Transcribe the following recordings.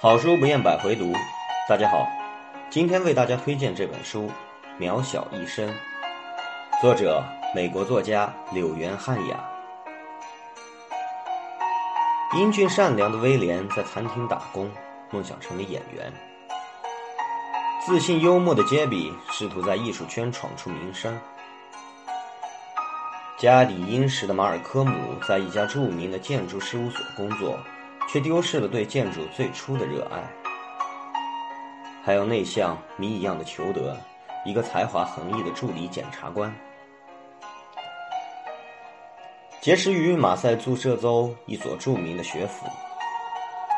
好书不厌百回读，大家好，今天为大家推荐这本书《渺小一生》，作者美国作家柳原汉雅。英俊善良的威廉在餐厅打工，梦想成为演员。自信幽默的杰比试图在艺术圈闯出名声。家底殷实的马尔科姆在一家著名的建筑事务所工作，却丢失了对建筑最初的热爱。还有内向谜一样的裘德，一个才华横溢的助理检察官。结识于马赛诸塞州一所著名的学府，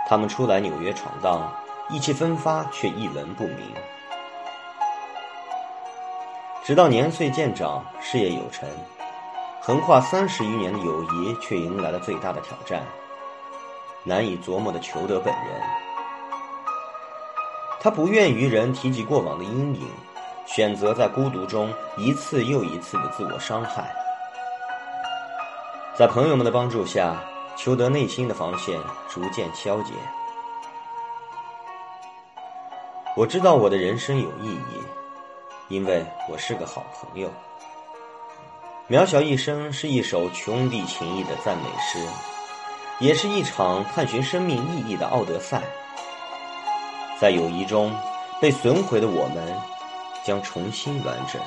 他们初来纽约闯荡，意气风发，却一文不名。直到年岁渐长，事业有成。横跨三十余年的友谊，却迎来了最大的挑战。难以琢磨的裘德本人，他不愿与人提及过往的阴影，选择在孤独中一次又一次的自我伤害。在朋友们的帮助下，裘德内心的防线逐渐消解。我知道我的人生有意义，因为我是个好朋友。渺小一生是一首兄弟情谊的赞美诗，也是一场探寻生命意义的奥德赛。在友谊中被损毁的我们，将重新完整。